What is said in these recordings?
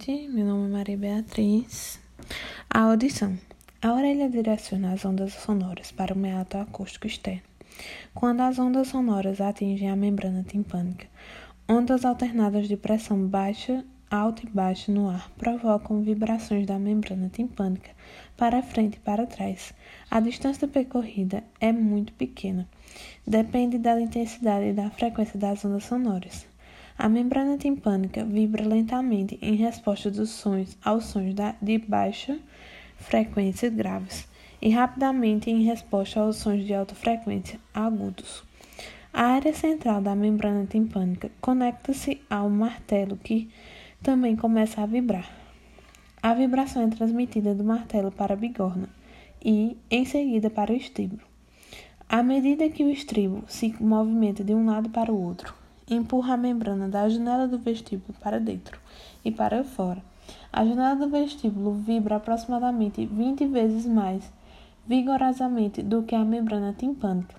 noite. Meu nome é Maria Beatriz. A audição. A orelha direciona as ondas sonoras para o meato acústico externo. Quando as ondas sonoras atingem a membrana timpânica, ondas alternadas de pressão baixa, alta e baixa no ar provocam vibrações da membrana timpânica para frente e para trás. A distância percorrida é muito pequena. Depende da intensidade e da frequência das ondas sonoras. A membrana timpânica vibra lentamente em resposta dos sons aos sons de baixa frequência graves e rapidamente em resposta aos sons de alta frequência agudos. A área central da membrana timpânica conecta-se ao martelo que também começa a vibrar. A vibração é transmitida do martelo para a bigorna e, em seguida, para o estribo. À medida que o estribo se movimenta de um lado para o outro, empurra a membrana da janela do vestíbulo para dentro e para fora. A janela do vestíbulo vibra aproximadamente 20 vezes mais vigorosamente do que a membrana timpânica,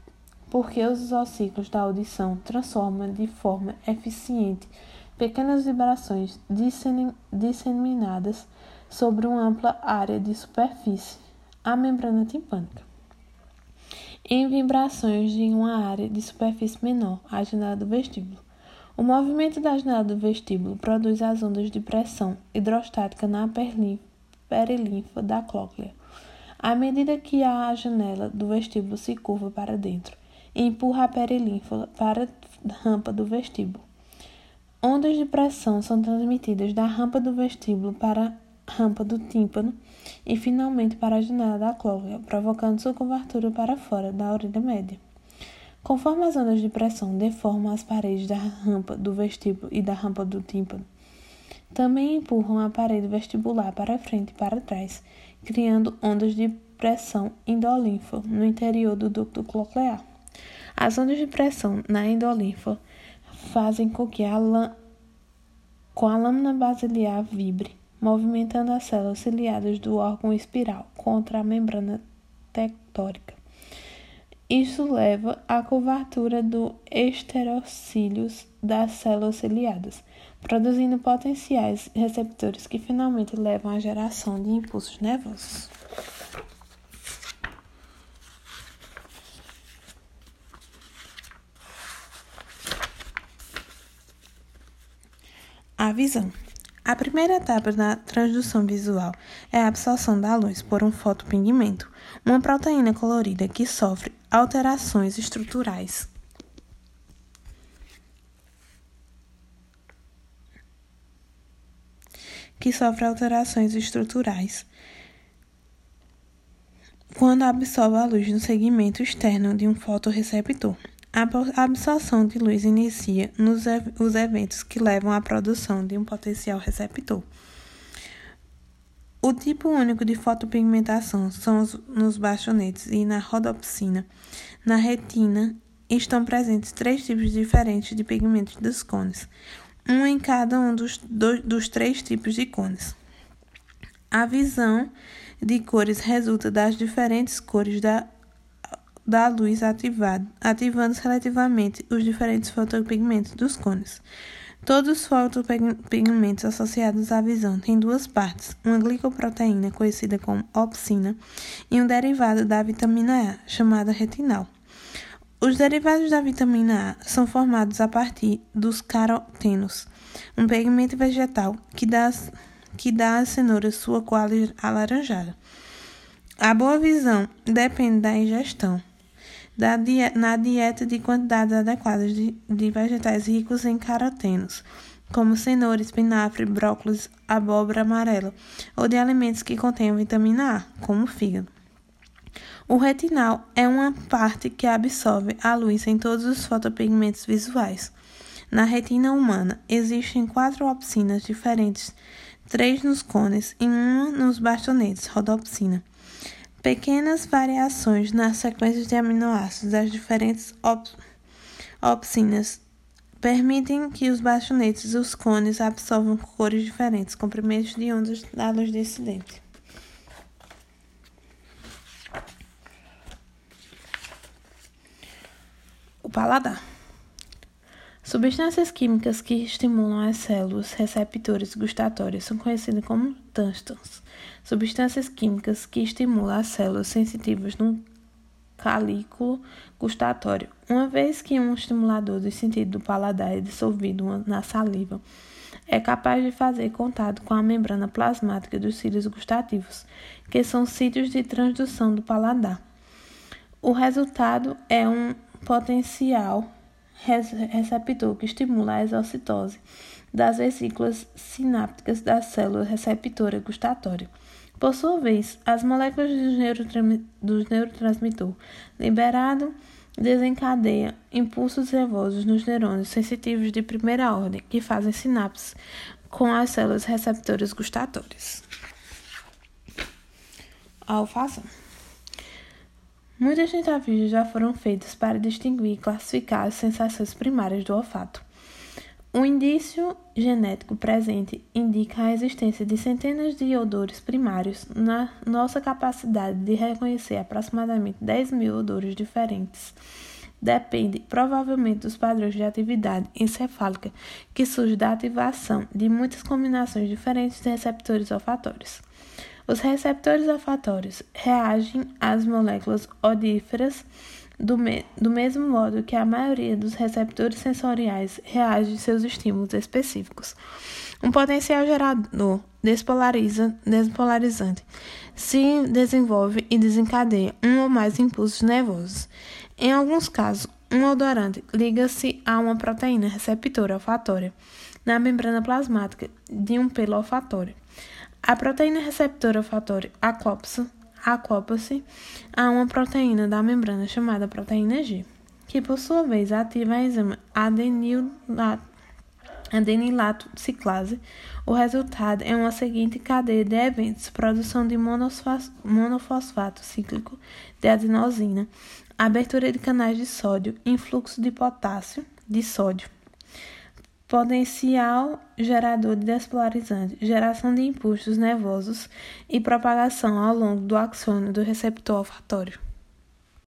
porque os ossículos da audição transformam de forma eficiente pequenas vibrações disseminadas sobre uma ampla área de superfície, a membrana timpânica em vibrações de uma área de superfície menor, a janela do vestíbulo. O movimento da janela do vestíbulo produz as ondas de pressão hidrostática na perilinfa da cóclea. À medida que a janela do vestíbulo se curva para dentro, empurra a perilinfa para a rampa do vestíbulo. Ondas de pressão são transmitidas da rampa do vestíbulo para rampa do tímpano e finalmente para a janela da cóclea, provocando sua cobertura para fora da orelha média. Conforme as ondas de pressão deformam as paredes da rampa do vestíbulo e da rampa do tímpano, também empurram a parede vestibular para frente e para trás, criando ondas de pressão endolinfa no interior do ducto coclear. As ondas de pressão na endolinfa fazem com que a, com a lâmina basilar vibre movimentando as células ciliadas do órgão espiral contra a membrana tectórica. Isso leva à curvatura do esterocílios das células ciliadas, produzindo potenciais receptores que finalmente levam à geração de impulsos nervosos. A visão. A primeira etapa da transdução visual é a absorção da luz por um fotopigmento, uma proteína colorida que sofre alterações estruturais. Que sofre alterações estruturais quando absorve a luz no segmento externo de um fotorreceptor. A absorção de luz inicia nos os eventos que levam à produção de um potencial receptor. O tipo único de fotopigmentação são os, nos bastonetes e na rodopsina. Na retina estão presentes três tipos diferentes de pigmentos dos cones, um em cada um dos, do, dos três tipos de cones. A visão de cores resulta das diferentes cores da da luz ativado, ativando seletivamente os diferentes fotopigmentos dos cones. Todos os fotopigmentos associados à visão têm duas partes, uma glicoproteína conhecida como opsina e um derivado da vitamina A, chamada retinal. Os derivados da vitamina A são formados a partir dos carotenos, um pigmento vegetal que dá, que dá às cenouras sua cor alaranjada. A boa visão depende da ingestão na dieta de quantidades adequadas de, vegetais ricos em carotenos, como cenoura, espinafre, brócolis, abóbora amarela, ou de alimentos que contenham vitamina A, como fígado. O retinal é uma parte que absorve a luz em todos os fotopigmentos visuais. Na retina humana, existem quatro opsinas diferentes, três nos cones e uma nos bastonetes, rodopsina. Pequenas variações nas sequências de aminoácidos das diferentes op opsinas permitem que os bastonetes e os cones absorvam cores diferentes, comprimentos de ondas da luz dissidente. O paladar. Substâncias químicas que estimulam as células receptores gustatórias são conhecidas como tânstons. Substâncias químicas que estimulam as células sensitivas no calículo gustatório. Uma vez que um estimulador do sentido do paladar é dissolvido na saliva, é capaz de fazer contato com a membrana plasmática dos cílios gustativos, que são sítios de transdução do paladar. O resultado é um potencial receptor que estimula a exocitose das vesículas sinápticas das células receptora gustatória. Por sua vez, as moléculas do neurotransmissor liberado desencadeia impulsos nervosos nos neurônios sensitivos de primeira ordem que fazem sinapses com as células receptoras gustatórias. A. Muitas tentativas já foram feitas para distinguir e classificar as sensações primárias do olfato. O indício genético presente indica a existência de centenas de odores primários na nossa capacidade de reconhecer aproximadamente 10 mil odores diferentes. Depende provavelmente dos padrões de atividade encefálica que surge da ativação de muitas combinações diferentes de receptores olfatórios. Os receptores olfatórios reagem às moléculas odíferas do, me do mesmo modo que a maioria dos receptores sensoriais reage a seus estímulos específicos. Um potencial gerador despolariza, despolarizante se desenvolve e desencadeia um ou mais impulsos nervosos. Em alguns casos, um odorante liga-se a uma proteína receptora olfatória na membrana plasmática de um pelo olfatório. A proteína receptora olfatória acopla-se a uma proteína da membrana chamada proteína G, que por sua vez ativa a enzima adenilato, adenilato ciclase. O resultado é uma seguinte cadeia de eventos: produção de monofosfato cíclico de adenosina, abertura de canais de sódio, influxo de potássio, de sódio potencial gerador de despolarizante, geração de impulsos nervosos e propagação ao longo do axônio do receptor olfatório.